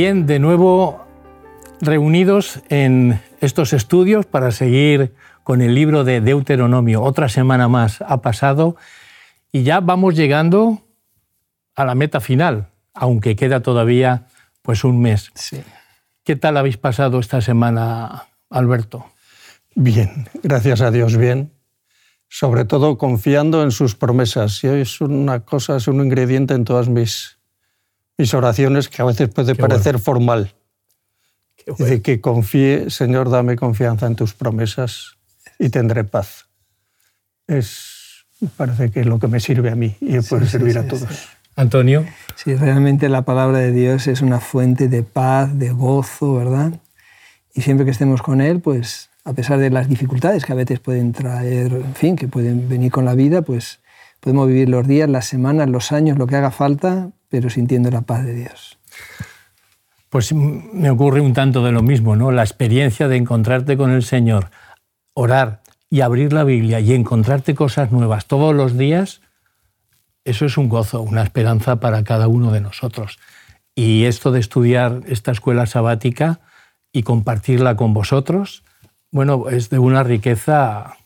Bien, de nuevo reunidos en estos estudios para seguir con el libro de Deuteronomio. Otra semana más ha pasado y ya vamos llegando a la meta final, aunque queda todavía pues un mes. ¿Qué tal habéis pasado esta semana, Alberto? Bien, gracias a Dios, bien. Sobre todo confiando en sus promesas. Y hoy es una cosa, es un ingrediente en todas mis, mis oraciones que a veces puede parecer formal. De que confíe, Señor, dame confianza en tus promesas y tendré paz. Es, parece que es lo que me sirve a mí y puede servir a todos. Antonio. Sí, realmente la palabra de Dios es una fuente de paz, de gozo, ¿verdad? Y siempre que estemos con Él, pues a pesar de las dificultades que a veces pueden traer, en fin, que pueden venir con la vida, pues podemos vivir los días, las semanas, los años, lo que haga falta, pero sintiendo la paz de Dios. Pues me ocurre un tanto de lo mismo, ¿no? La experiencia de encontrarte con el Señor, orar y abrir la Biblia y encontrarte cosas nuevas todos los días, eso es un gozo, una esperanza para cada uno de nosotros. Y esto de estudiar esta escuela sabática y compartirla con vosotros, bueno, es de una riqueza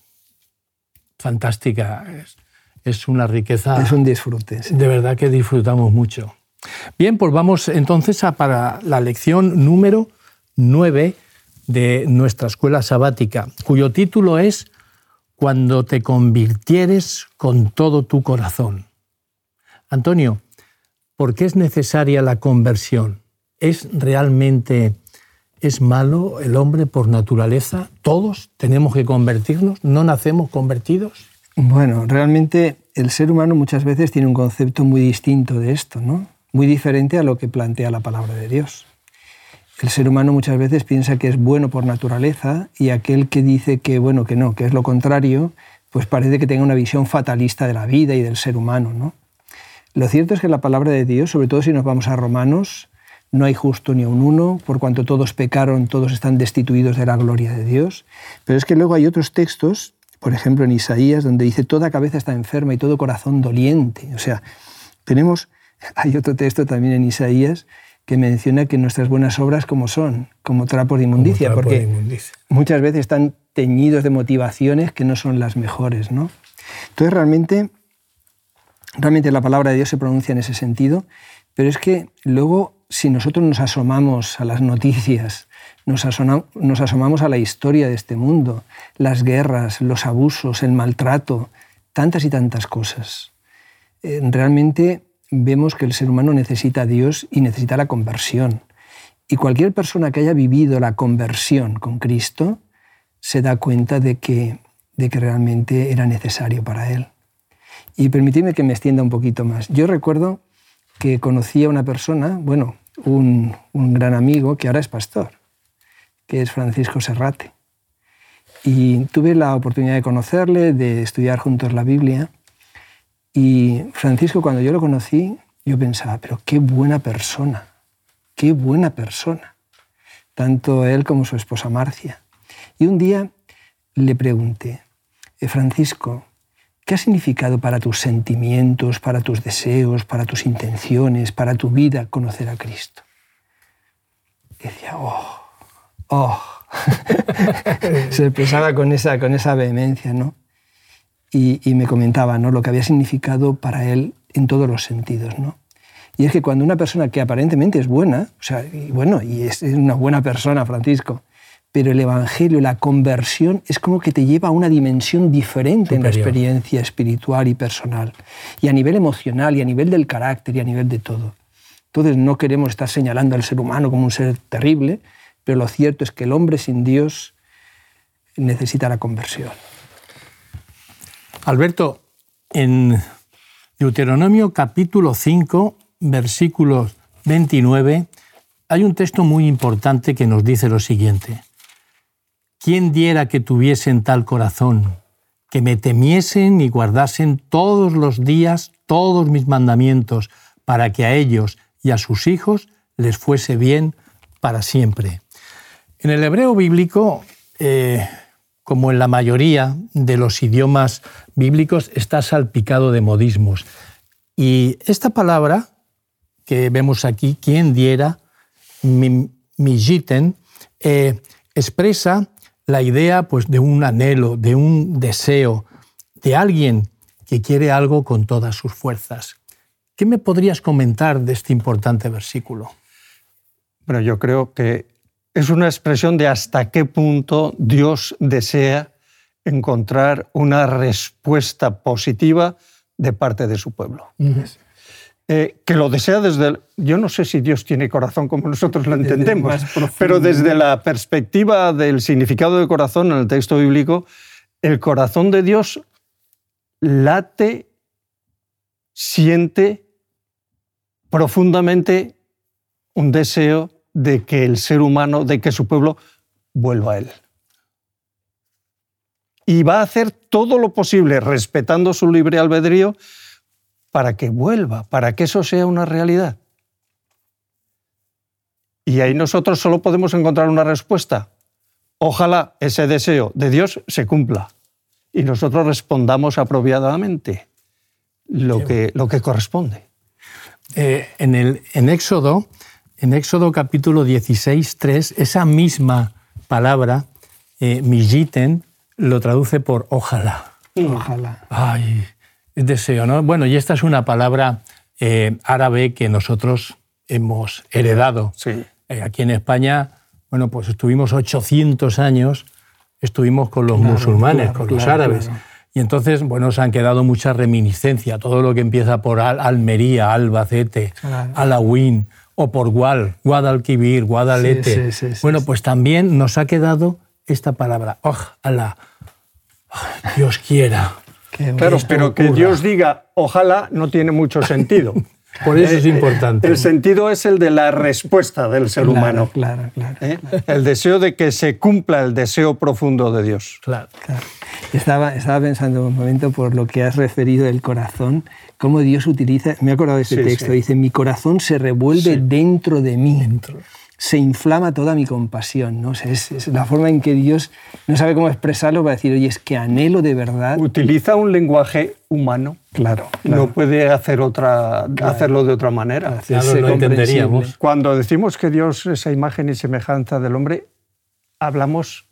fantástica. Una riqueza. Es un disfrute. De verdad que disfrutamos mucho. Bien, pues vamos entonces a para la lección número 9 de nuestra escuela sabática, cuyo título es Cuando te convirtieres con todo tu corazón. Antonio, ¿por qué es necesaria la conversión? ¿Es realmente es malo el hombre por naturaleza? ¿Todos tenemos que convertirnos? ¿No nacemos convertidos? Bueno, realmente el ser humano muchas veces tiene un concepto muy distinto de esto, ¿no? Muy diferente a lo que plantea la palabra de Dios. El ser humano muchas veces piensa que es bueno por naturaleza y aquel que dice que bueno, que no, que es lo contrario, pues parece que tenga una visión fatalista de la vida y del ser humano, ¿no? Lo cierto es que la palabra de Dios, sobre todo si nos vamos a Romanos, no hay justo ni un uno, por cuanto todos pecaron, todos están destituidos de la gloria de Dios. Pero es que luego hay otros textos, por ejemplo en Isaías, donde dice toda cabeza está enferma y todo corazón doliente. O sea, tenemos, hay otro texto también en Isaías que menciona que nuestras buenas obras como son, como trapos de inmundicia, porque muchas veces están teñidos de motivaciones que no son las mejores. ¿no? Entonces realmente Realmente la palabra de Dios se pronuncia en ese sentido, pero es que luego si nosotros nos asomamos a las noticias, nos, asomamos a la historia de este mundo, las guerras, los abusos, el maltrato, tantas y tantas cosas, eh, realmente vemos que el ser humano necesita a Dios y necesita la conversión. Y cualquier persona que haya vivido la conversión con Cristo se da cuenta de que, de que realmente era necesario para él. Y permitidme que me extienda un poquito más. Yo recuerdo que conocí a una persona, bueno, un, gran amigo que ahora es pastor, que es Francisco Serrate. Y tuve la oportunidad de conocerle, de estudiar juntos la Biblia. Y Francisco, cuando yo lo conocí, yo pensaba, pero qué buena persona, qué buena persona. Tanto él como su esposa Marcia. Y un día le pregunté, eh, Francisco, ¿Qué ha significado para tus sentimientos, para tus deseos, para tus intenciones, para tu vida conocer a Cristo? decía, oh, oh. Se expresaba con esa, con esa vehemencia, ¿no? Y, me comentaba ¿no? lo que había significado para él en todos los sentidos, ¿no? Y es que cuando una persona que aparentemente es buena, o sea, y bueno, y es una buena persona, Francisco, pero el Evangelio, la conversión, es como que te lleva a una dimensión diferente en la experiencia espiritual y personal, y a nivel emocional, y a nivel del carácter, y a nivel de todo. Entonces no queremos estar señalando al ser humano como un ser terrible, pero lo cierto es que el hombre sin Dios necesita la conversión. Alberto, en Deuteronomio capítulo 5, versículos 29, hay un texto muy importante que nos dice lo siguiente. ¿Quién diera que tuviesen tal corazón, que me temiesen y guardasen todos los días todos mis mandamientos, para que a ellos y a sus hijos les fuese bien para siempre? En el hebreo bíblico, eh, como en la mayoría de los idiomas bíblicos, está salpicado de modismos. Y esta palabra que vemos aquí, quien diera, mijiten, eh, expresa la idea pues, de un anhelo, de un deseo, de alguien que quiere algo con todas sus fuerzas. ¿Qué me podrías comentar de este importante versículo? Bueno, yo creo que es una expresión de hasta qué punto Dios desea encontrar una respuesta positiva de parte de su pueblo. Eh, que lo desea desde... El, yo no sé si Dios tiene corazón como nosotros lo entendemos, pero desde la perspectiva del significado de corazón en el texto bíblico, el corazón de Dios late, siente profundamente un deseo de que el ser humano, de que su pueblo vuelva a Él. Y va a hacer todo lo posible, respetando su libre albedrío, para que vuelva, para que eso sea una realidad. Y ahí nosotros solo podemos encontrar una respuesta. Ojalá ese deseo de Dios se cumpla y nosotros respondamos apropiadamente lo, que, lo que corresponde. Eh, en, el, en Éxodo en Éxodo capítulo 16, 3, esa misma palabra, eh, lo traduce por ojalá. Ojalá. Ay, deseo, ¿no? Bueno, y esta es una palabra eh, árabe que nosotros hemos heredado. Sí. Eh, aquí en España, bueno, pues estuvimos 800 años, estuvimos con los musulmanes, con los árabes. Y entonces, bueno, se han quedado muchas reminiscencias. Todo lo que empieza por Almería, Albacete, Alawín, o por Gual, Guadalquivir, Guadalete. bueno, pues también nos ha quedado esta palabra, ojalá, Dios quiera. Claro, pero que Dios diga ojalá no tiene mucho sentido. Por eso es importante. El sentido es el de la respuesta del ser humano. Claro, claro, ¿Eh? El deseo de que se cumpla el deseo profundo de Dios. Claro. Estaba, estaba pensando un momento por lo que has referido del corazón, cómo Dios utiliza, me he acordado de ese texto, dice, mi corazón se revuelve dentro de mí. Dentro. Se inflama toda mi compasión. ¿no? es, la forma en que Dios no sabe cómo expresarlo para decir, oye, es que anhelo de verdad. Utiliza un lenguaje humano. Claro. No puede hacer otra, hacerlo de otra manera. Claro, lo entenderíamos. Cuando decimos que Dios es esa imagen y semejanza del hombre, hablamos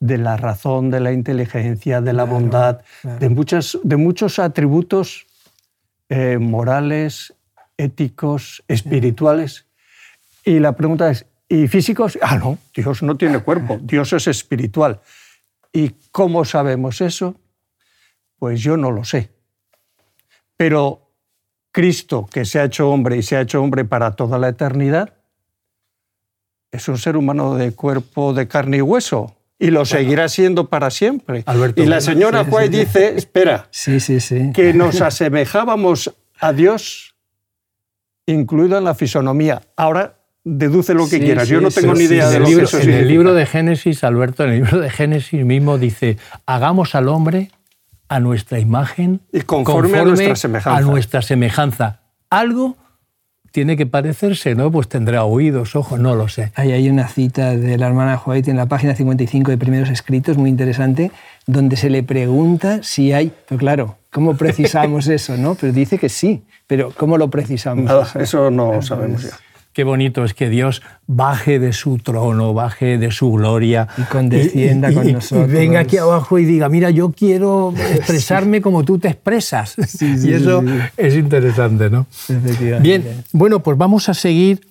de la razón, de la inteligencia, de la bondad, De, muchas, de muchos atributos eh, morales, éticos, espirituales. Y la pregunta es, ¿y físicos? Ah, no, Dios no tiene cuerpo, Dios es espiritual. ¿Y cómo sabemos eso? Pues yo no lo sé. Pero Cristo, que se ha hecho hombre y se ha hecho hombre para toda la eternidad, es un ser humano de cuerpo de carne y hueso, y lo seguirá siendo para siempre. y la señora White dice, espera, sí, sí, sí. que nos asemejábamos a Dios, incluido en la fisonomía. Ahora deduce lo que quieras. Yo no tengo ni idea de lo libro, que eso En el libro de Génesis, Alberto, en el libro de Génesis mismo dice, hagamos al hombre a nuestra imagen y conforme, a nuestra semejanza. A nuestra semejanza. Algo tiene que parecerse, ¿no? Pues tendrá oídos, ojos, no lo sé. Ahí hay una cita de la hermana White en la página 55 de Primeros Escritos, muy interesante, donde se le pregunta si hay, pero claro, ¿cómo precisamos eso, no? Pero dice que sí, pero ¿cómo lo precisamos? eso? eso no sabemos ya. Qué bonito es que Dios baje de su trono, baje de su gloria. Y condescienda con nosotros. Y venga aquí abajo y diga, mira, yo quiero expresarme como tú te expresas. y eso es interesante, ¿no? Bien, bueno, pues vamos a seguir.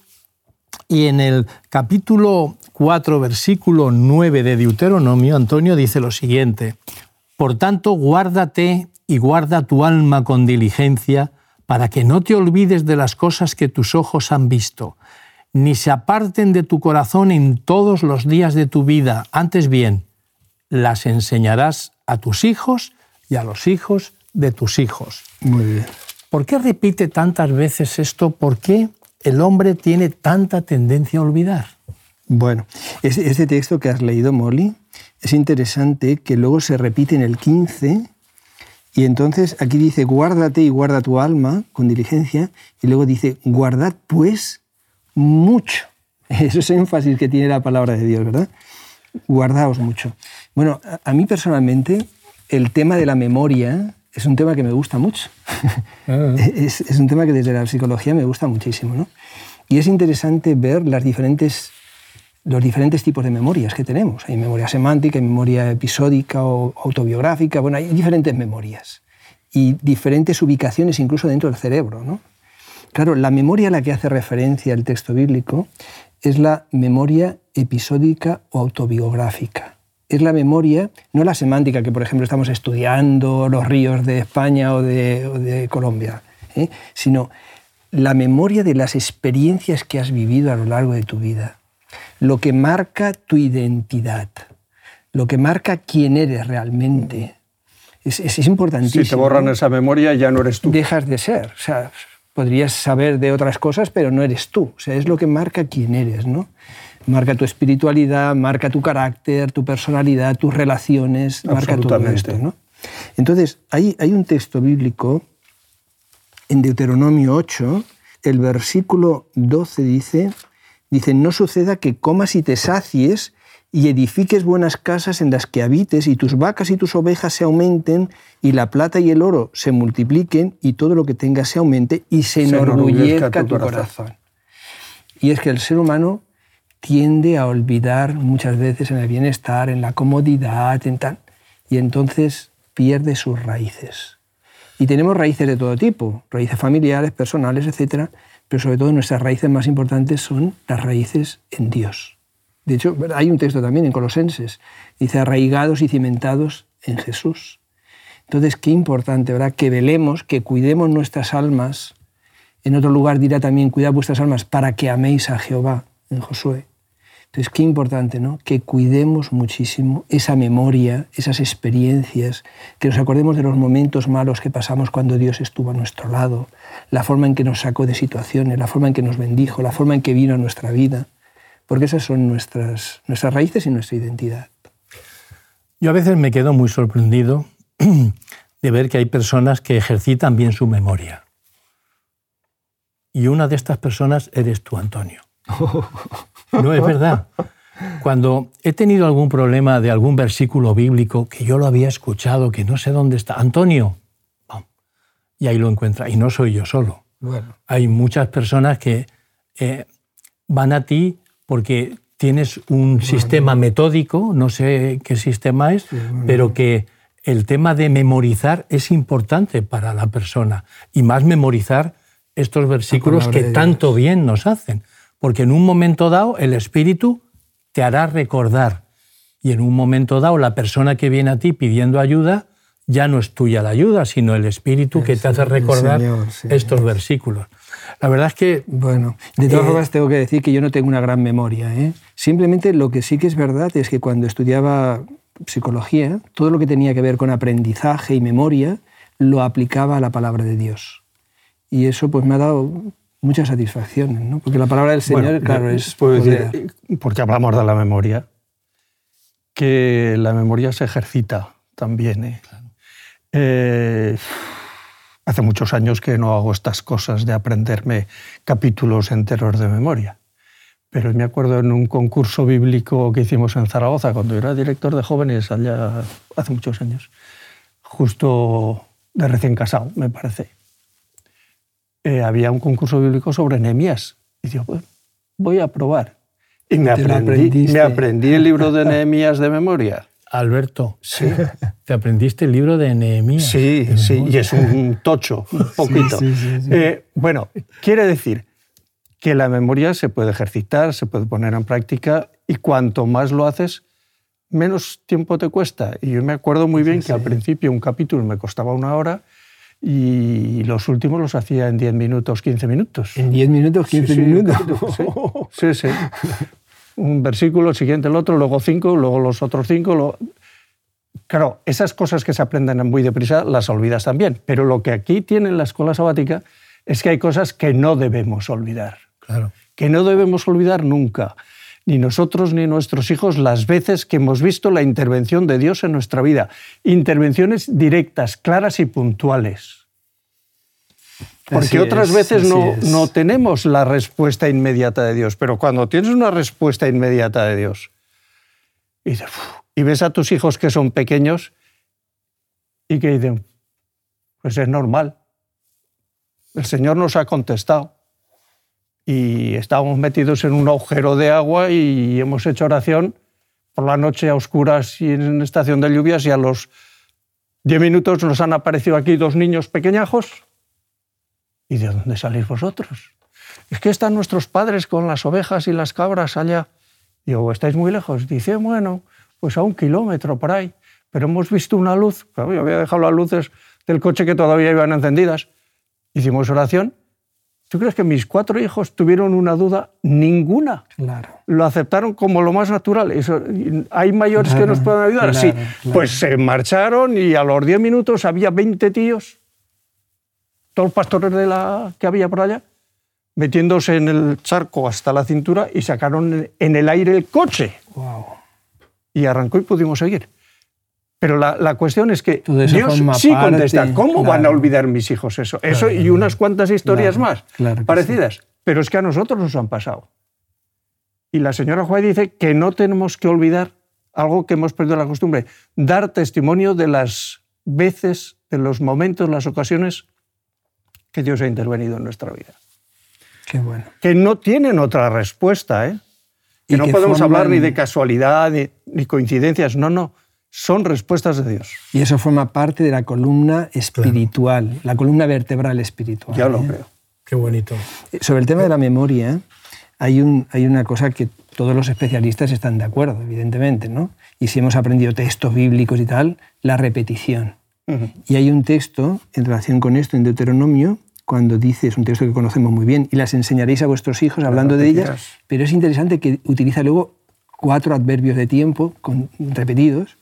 Y en el capítulo 4, versículo 9 de Deuteronomio, Antonio dice lo siguiente. Por tanto, guárdate y guarda tu alma con diligencia para que no te olvides de las cosas que tus ojos han visto, ni se aparten de tu corazón en todos los días de tu vida. Antes bien, las enseñarás a tus hijos y a los hijos de tus hijos. Muy bien. ¿Por qué repite tantas veces esto? ¿Por qué el hombre tiene tanta tendencia a olvidar? Bueno, este texto que has leído, Molly, es interesante que luego se repite en el 15 y entonces aquí dice, guárdate y guarda tu alma con diligencia, y luego dice, guardad pues mucho. Eso es énfasis que tiene la palabra de Dios, ¿verdad? Guardaos mucho. Bueno, a mí personalmente el tema de la memoria es un tema que me gusta mucho. Ah. es, es, un tema que desde la psicología me gusta muchísimo, ¿no? Y es interesante ver las diferentes, los diferentes tipos de memorias que tenemos. Hay memoria semántica, hay memoria episódica o autobiográfica, bueno, hay diferentes memorias y diferentes ubicaciones incluso dentro del cerebro. ¿no? Claro, la memoria a la que hace referencia el texto bíblico es la memoria episódica o autobiográfica. Es la memoria, no la semántica, que por ejemplo estamos estudiando los ríos de España o de, Colombia, ¿eh? sino la memoria de las experiencias que has vivido a lo largo de tu vida, lo que marca tu identidad, lo que marca quién eres realmente. Es, es, importantísimo. Si te borran esa memoria, ya no eres tú. Dejas de ser. O sea, podrías saber de otras cosas, pero no eres tú. O sea, es lo que marca quién eres, ¿no? Marca tu espiritualidad, marca tu carácter, tu personalidad, tus relaciones, marca todo esto, ¿no? Entonces, hay, hay un texto bíblico en Deuteronomio 8, el versículo 12 dice, dice, no suceda que comas y te sacies y edifiques buenas casas en las que habites y tus vacas y tus ovejas se aumenten y la plata y el oro se multipliquen y todo lo que tengas se aumente y se, enorgullezca, tu, corazón. Y es que el ser humano tiende a olvidar muchas veces en el bienestar, en la comodidad, en tal, y entonces pierde sus raíces. Y tenemos raíces de todo tipo, raíces familiares, personales, etc. Pero sobre todo nuestras raíces más importantes son las raíces en Dios. De hecho, hay un texto también en Colosenses, dice arraigados y cimentados en Jesús. Entonces, qué importante, ¿verdad? Que velemos, que cuidemos nuestras almas. En otro lugar dirá también, cuidad vuestras almas para que améis a Jehová, en Josué. Entonces, qué importante, ¿no? Que cuidemos muchísimo esa memoria, esas experiencias, que nos acordemos de los momentos malos que pasamos cuando Dios estuvo a nuestro lado, la forma en que nos sacó de situaciones, la forma en que nos bendijo, la forma en que vino a nuestra vida, porque esas son nuestras, nuestras raíces y nuestra identidad. Yo a veces me quedo muy sorprendido de ver que hay personas que ejercitan bien su memoria. Y una de estas personas eres tú, Antonio. No, es verdad. Cuando he tenido algún problema de algún versículo bíblico que yo lo había escuchado, que no sé dónde está, Antonio, y ahí lo encuentra. Y no soy yo solo. Hay muchas personas que eh, van a ti porque tienes un sistema metódico, no sé qué sistema es, pero que el tema de memorizar es importante para la persona. Y más memorizar estos versículos que tanto bien nos hacen porque en un momento dado el espíritu te hará recordar y en un momento dado la persona que viene a ti pidiendo ayuda ya no es tuya la ayuda, sino el espíritu que te hace recordar estos versículos. La verdad es que... Bueno, de todas eh, formas tengo que decir que yo no tengo una gran memoria. ¿eh? Simplemente lo que sí que es verdad es que cuando estudiaba psicología, todo lo que tenía que ver con aprendizaje y memoria lo aplicaba a la palabra de Dios. Y eso pues me ha dado muchas satisfacciones, ¿no? Porque la palabra del Señor, claro, es... Puedo decir, porque hablamos de la memoria, que la memoria se ejercita también. ¿eh? Eh, hace muchos años que no hago estas cosas de aprenderme capítulos enteros de memoria. Pero me acuerdo en un concurso bíblico que hicimos en Zaragoza, cuando era director de jóvenes, allá hace muchos años, justo de recién casado, me parece. Eh, había un concurso bíblico sobre Nehemías. Y digo, pues, voy a probar. Y me aprendí, me aprendí el libro de Nehemías de memoria. Alberto, sí. ¿te aprendiste el libro de Nehemías? Sí, sí, y es un tocho, un poquito. Eh, bueno, quiere decir que la memoria se puede ejercitar, se puede poner en práctica y cuanto más lo haces, menos tiempo te cuesta. Y yo me acuerdo muy bien que al principio un capítulo me costaba una hora y los últimos los hacía en 10 minutos, 15 minutos. ¿En 10 minutos, 15 minutos? Sí, sí, Un versículo, el siguiente el otro, luego cinco, luego los otros cinco. Claro, esas cosas que se aprenden muy deprisa las olvidas también, pero lo que aquí tiene la escuela sabática es que hay cosas que no debemos olvidar. Claro. Que no debemos olvidar nunca ni nosotros ni nuestros hijos las veces que hemos visto la intervención de Dios en nuestra vida. Intervenciones directas, claras y puntuales. Porque otras veces no, no, tenemos la respuesta inmediata de Dios, pero cuando tienes una respuesta inmediata de Dios y, y ves a tus hijos que son pequeños y que dicen, pues es normal, el Señor nos ha contestado. Y estábamos metidos en un agujero de agua y hemos hecho oración por la noche a oscuras y en estación de lluvias y a los diez minutos nos han aparecido aquí dos niños pequeñajos. ¿Y de dónde salís vosotros? Es que están nuestros padres con las ovejas y las cabras allá. Digo, ¿estáis muy lejos? Dice, bueno, pues a un kilómetro por ahí. Pero hemos visto una luz. Claro, había dejado las luces del coche que todavía iban encendidas. Hicimos oración ¿Tú crees que mis cuatro hijos tuvieron una duda? Ninguna. Claro. Lo aceptaron como lo más natural. ¿Hay mayores que nos puedan ayudar? sí. Pues se marcharon y a los diez minutos había 20 tíos, todos los pastores de la, que había por allá, metiéndose en el charco hasta la cintura y sacaron en el aire el coche. Wow. Y arrancó y pudimos seguir. Pero la, cuestión es que Dios sí contesta. ¿Cómo van a olvidar mis hijos eso? eso y unas cuantas historias más parecidas. Pero es que a nosotros nos han pasado. Y la señora Juárez dice que no tenemos que olvidar algo que hemos perdido la costumbre, dar testimonio de las veces, de los momentos, las ocasiones que Dios ha intervenido en nuestra vida. Qué bueno. Que no tienen otra respuesta, ¿eh? Que no podemos hablar ni de casualidad ni coincidencias, no, no son respuestas de Dios. Y eso forma parte de la columna espiritual, la columna vertebral espiritual. Ya lo ¿eh? creo. Qué bonito. Eh, sobre el tema de la memoria, hay, un, hay una cosa que todos los especialistas están de acuerdo, evidentemente, ¿no? Y si hemos aprendido textos bíblicos y tal, la repetición. Y hay un texto en relación con esto en Deuteronomio, cuando dice, es un texto que conocemos muy bien, y las enseñaréis a vuestros hijos hablando de ellas, pero es interesante que utiliza luego cuatro adverbios de tiempo repetidos,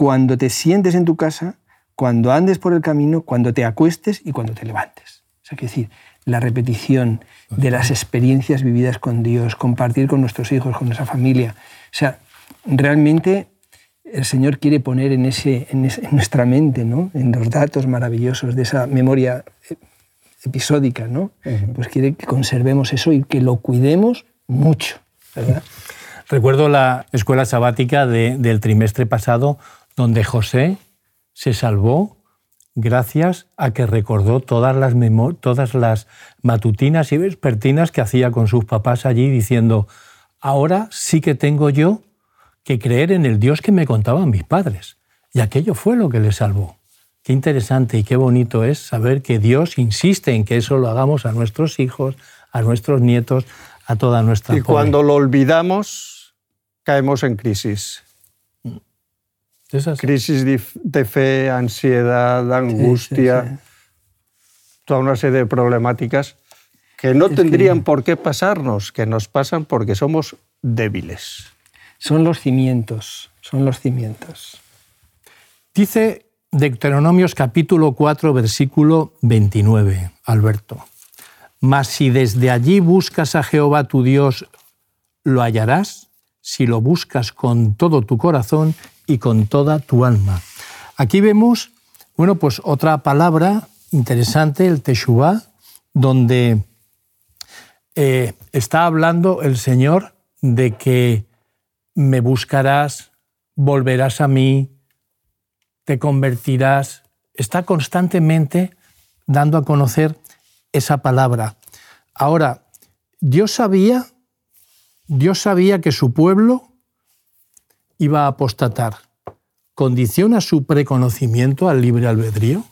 cuando te sientes en tu casa, cuando andes por el camino, cuando te acuestes y cuando te levantes. O sea, que decir, la repetición de las experiencias vividas con Dios, compartir con nuestros hijos, con nuestra familia. O sea, realmente el Señor quiere poner en, ese, en, nuestra mente, ¿no? en los datos maravillosos de esa memoria episódica, ¿no? pues quiere que conservemos eso y que lo cuidemos mucho. Recuerdo la escuela sabática del trimestre pasado donde José se salvó gracias a que recordó todas las, todas las matutinas y vespertinas que hacía con sus papás allí diciendo, ahora sí que tengo yo que creer en el Dios que me contaban mis padres. Y aquello fue lo que le salvó. Qué interesante y qué bonito es saber que Dios insiste en que eso lo hagamos a nuestros hijos, a nuestros nietos, a toda nuestra Y cuando lo olvidamos, caemos en crisis. Crisis de fe, ansiedad, angustia, toda una serie de problemáticas que no tendrían por qué pasarnos, que nos pasan porque somos débiles. Son los cimientos, son los cimientos. Dice Deuteronomios capítulo 4, versículo 29, Alberto. Mas si desde allí buscas a Jehová tu Dios, lo hallarás si lo buscas con todo tu corazón y con toda tu alma. Aquí vemos, bueno, pues otra palabra interesante, el Teshuvah, donde eh, está hablando el Señor de que me buscarás, volverás a mí, te convertirás. Está constantemente dando a conocer esa palabra. Ahora, Dios sabía, Dios sabía que su pueblo iba a apostatar, ¿condiciona su preconocimiento al libre albedrío?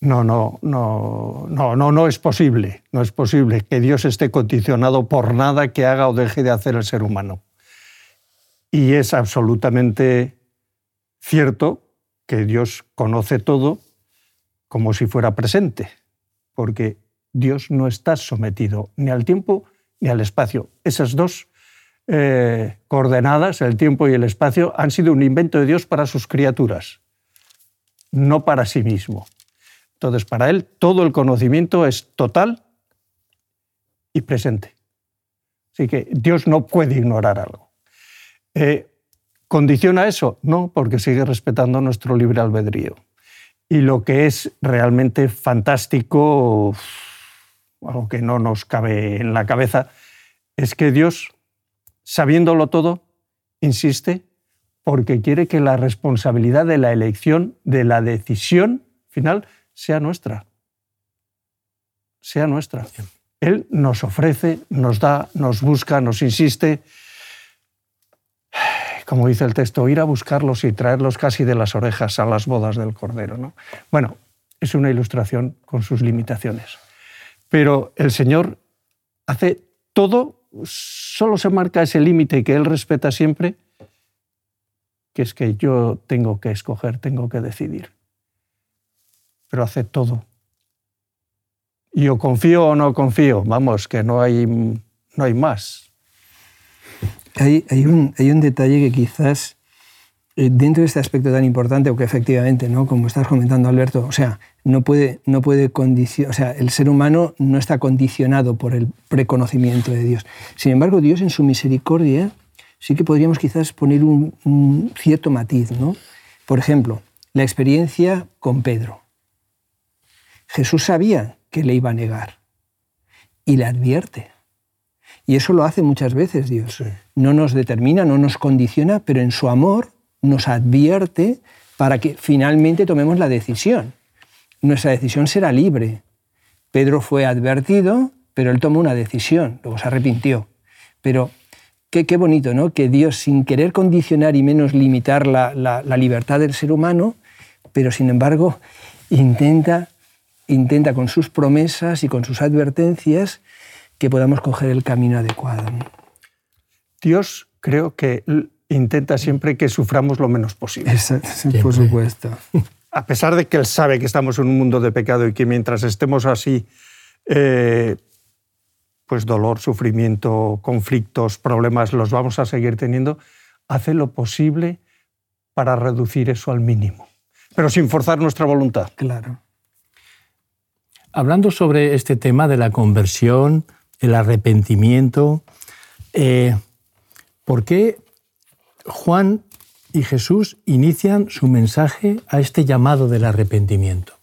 No, no, no, no, no, no es posible. No es posible que Dios esté condicionado por nada que haga o deje de hacer el ser humano. Y es absolutamente cierto que Dios conoce todo como si fuera presente, porque Dios no está sometido ni al tiempo ni al espacio. Esas dos eh, coordenadas, el tiempo y el espacio, han sido un invento de Dios para sus criaturas, no para sí mismo. Entonces, para Él todo el conocimiento es total y presente. Así que Dios no puede ignorar algo. Eh, ¿Condiciona eso? No, porque sigue respetando nuestro libre albedrío. Y lo que es realmente fantástico, algo que no nos cabe en la cabeza, es que Dios sabiéndolo todo, insiste, porque quiere que la responsabilidad de la elección, de la decisión final, sea nuestra. Sea nuestra. Él nos ofrece, nos da, nos busca, nos insiste. Como dice el texto, ir a buscarlos y traerlos casi de las orejas a las bodas del Cordero. ¿no? Bueno, es una ilustración con sus limitaciones. Pero el Señor hace todo, solo se marca ese límite que Él respeta siempre, que es que yo tengo que escoger, tengo que decidir. Pero hace todo y o confío o no confío, vamos, que no hay, no hay más. Hay, hay, un, hay un detalle que quizás dentro de este aspecto tan importante, o que efectivamente, ¿no? como estás comentando Alberto, o sea, no puede, no puede o sea, el ser humano no está condicionado por el preconocimiento de Dios. Sin embargo, Dios en su misericordia sí que podríamos quizás poner un, un cierto matiz, ¿no? Por ejemplo, la experiencia con Pedro. Jesús sabía que le iba a negar. Y le advierte. Y eso lo hace muchas veces Dios. No nos determina, no nos condiciona, pero en su amor nos advierte para que finalmente tomemos la decisión. Nuestra decisión será libre. Pedro fue advertido, pero él tomó una decisión, luego se arrepintió. Pero qué, qué bonito, ¿no? Que Dios, sin querer condicionar y menos limitar la, la libertad del ser humano, pero sin embargo intenta intenta con sus promesas y con sus advertencias que podamos coger el camino adecuado. Dios creo que intenta siempre que suframos lo menos posible. por supuesto. A pesar de que Él sabe que estamos en un mundo de pecado y que mientras estemos así, eh, pues dolor, sufrimiento, conflictos, problemas, los vamos a seguir teniendo, hace lo posible para reducir eso al mínimo, pero sin forzar nuestra voluntad. Claro. Hablando sobre este tema de la conversión, el arrepentimiento, eh, ¿por qué Juan y Jesús inician su mensaje a este llamado del arrepentimiento?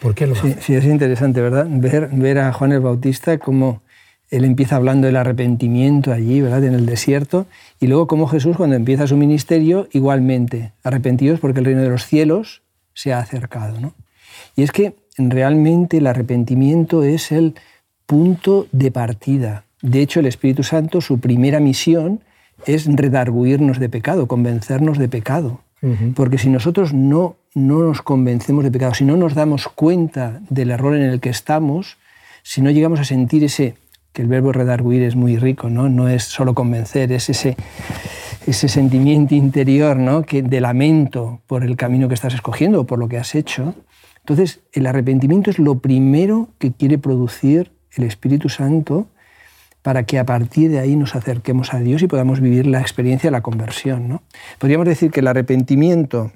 ¿Por qué lo sí, sí, es interesante, ¿verdad? Ver, ver a Juan el Bautista como él empieza hablando del arrepentimiento allí, ¿verdad? En el desierto, y luego como Jesús cuando empieza su ministerio, igualmente, arrepentidos porque el reino de los cielos se ha acercado, ¿no? Y es que realmente el arrepentimiento es el punto de partida. De hecho, el Espíritu Santo, su primera misión es redarguirnos de pecado, convencernos de pecado. Porque si nosotros no, no nos convencemos de pecado, si no nos damos cuenta del error en el que estamos, si no llegamos a sentir ese, que el verbo redarguir es muy rico, no, no es solo convencer, es ese, ese sentimiento interior ¿no? que, de lamento por el camino que estás escogiendo o por lo que has hecho, entonces, el arrepentimiento es lo primero que quiere producir el Espíritu Santo para que a partir de ahí nos acerquemos a Dios y podamos vivir la experiencia de la conversión. ¿no? Podríamos decir que el arrepentimiento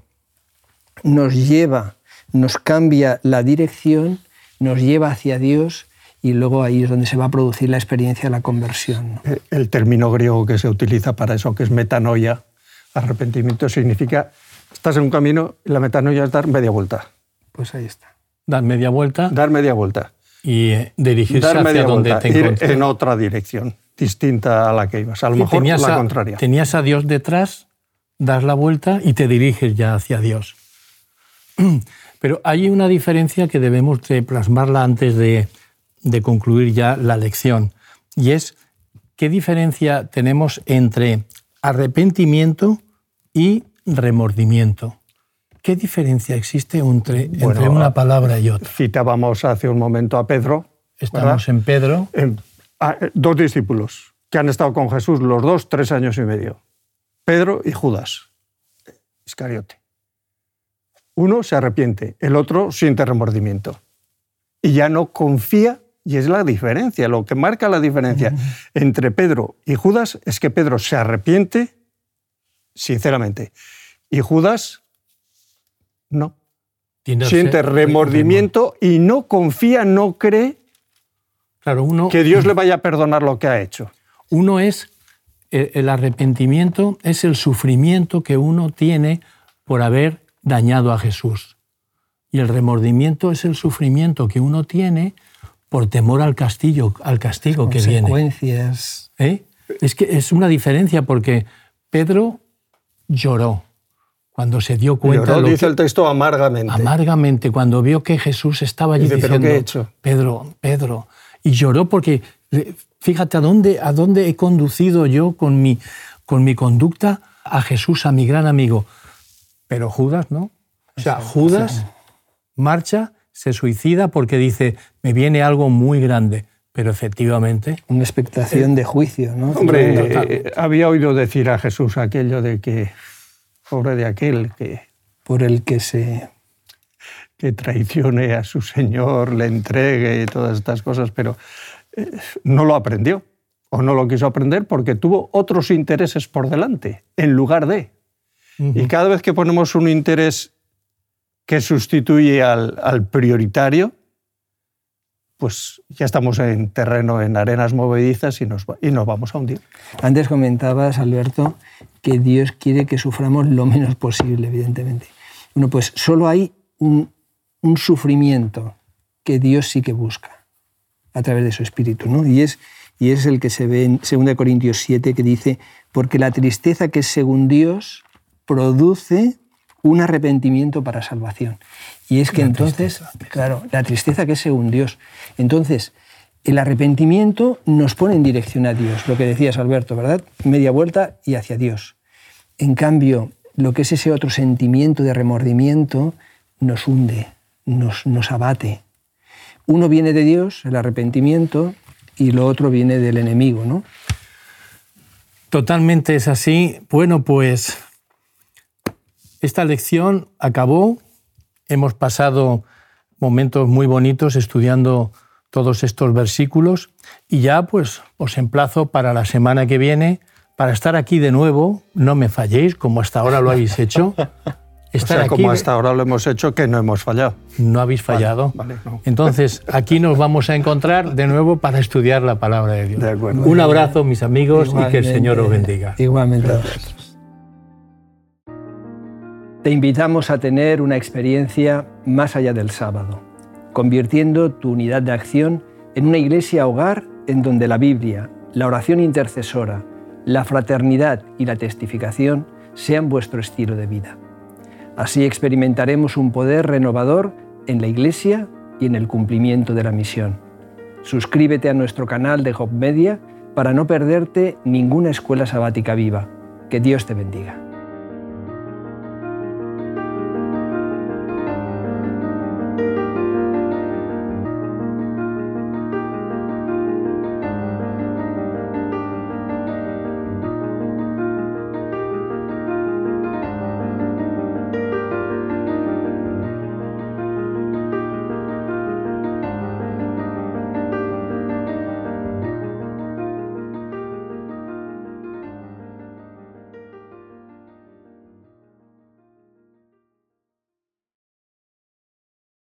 nos lleva, nos cambia la dirección, nos lleva hacia Dios y luego ahí es donde se va a producir la experiencia de la conversión. El término griego que se utiliza para eso, que es metanoia, arrepentimiento, significa estás en un camino y la metanoia es dar media vuelta. Pues ahí está. Dar media vuelta. Dar media vuelta. Y eh, dirigirse hacia donde te ir en otra dirección, distinta a la que ibas. A lo mejor la contraria. Tenías a Dios detrás, das la vuelta y te diriges ya hacia Dios. Pero hay una diferencia que debemos de plasmarla antes de, de concluir ya la lección. Y es qué diferencia tenemos entre arrepentimiento y remordimiento. ¿Qué diferencia existe entre, una palabra y otra? Citábamos hace un momento a Pedro. Estamos en Pedro. dos discípulos que han estado con Jesús los dos tres años y medio. Pedro y Judas Iscariote. Uno se arrepiente, el otro siente remordimiento. Y ya no confía, y es la diferencia, lo que marca la diferencia entre Pedro y Judas es que Pedro se arrepiente sinceramente y Judas no. Siente remordimiento y no confía, no cree claro, uno, que Dios le vaya a perdonar lo que ha hecho. Uno es, el arrepentimiento es el sufrimiento que uno tiene por haber dañado a Jesús. Y el remordimiento es el sufrimiento que uno tiene por temor al castigo, al castigo que viene. Consecuencias. ¿Eh? Es que es una diferencia porque Pedro lloró, cuando se dio cuenta... lo dice el texto amargamente. Amargamente, cuando vio que Jesús estaba allí diciendo, ¿Pero qué he hecho? Pedro, Pedro, y lloró porque, fíjate, ¿a dónde, a dónde he conducido yo con mi, con mi conducta a Jesús, a mi gran amigo. Pero Judas no. O sea, Judas marcha, se suicida porque dice, me viene algo muy grande. Pero efectivamente... Una expectación de juicio, ¿no? Hombre, eh, había oído decir a Jesús aquello de que, pobre de aquel que... Por el que se... Que traicione a su Señor, le entregue y todas estas cosas, pero eh, no lo aprendió o no lo quiso aprender porque tuvo otros intereses por delante, en lugar de. Y cada vez que ponemos un interés que sustituye al, prioritario, pues ya estamos en terreno, en arenas movedizas y nos, y nos vamos a hundir. Antes comentabas, Alberto, que Dios quiere que suframos lo menos posible, evidentemente. Bueno, pues solo hay un, un sufrimiento que Dios sí que busca a través de su espíritu, ¿no? Y es y es el que se ve en 2 Corintios 7 que dice, porque la tristeza que es según Dios produce un arrepentimiento para salvación. Y es que entonces, claro, la tristeza que es según Dios. Entonces, el arrepentimiento nos pone en dirección a Dios, lo que decías Alberto, ¿verdad? Media vuelta y hacia Dios. En cambio, lo que es ese otro sentimiento de remordimiento nos hunde, nos, nos abate. Uno viene de Dios, el arrepentimiento, y lo otro viene del enemigo, ¿no? Totalmente es así. Bueno, pues esta lección acabó. Hemos pasado momentos muy bonitos estudiando todos estos versículos y ya pues os emplazo para la semana que viene para estar aquí de nuevo. No me falléis como hasta ahora lo habéis hecho. estar aquí. Como hasta ahora lo hemos hecho, que no hemos fallado. No habéis fallado. Entonces, aquí nos vamos a encontrar de nuevo para estudiar la palabra de Dios. Un abrazo, mis amigos, y que el Señor os bendiga. Igualmente. Te invitamos a tener una experiencia más allá del sábado, convirtiendo tu unidad de acción en una iglesia hogar en donde la Biblia, la oración intercesora, la fraternidad y la testificación sean vuestro estilo de vida. Así experimentaremos un poder renovador en la Iglesia y en el cumplimiento de la misión. Suscríbete a nuestro canal de Job Media para no perderte ninguna escuela sabática viva. Que Dios te bendiga.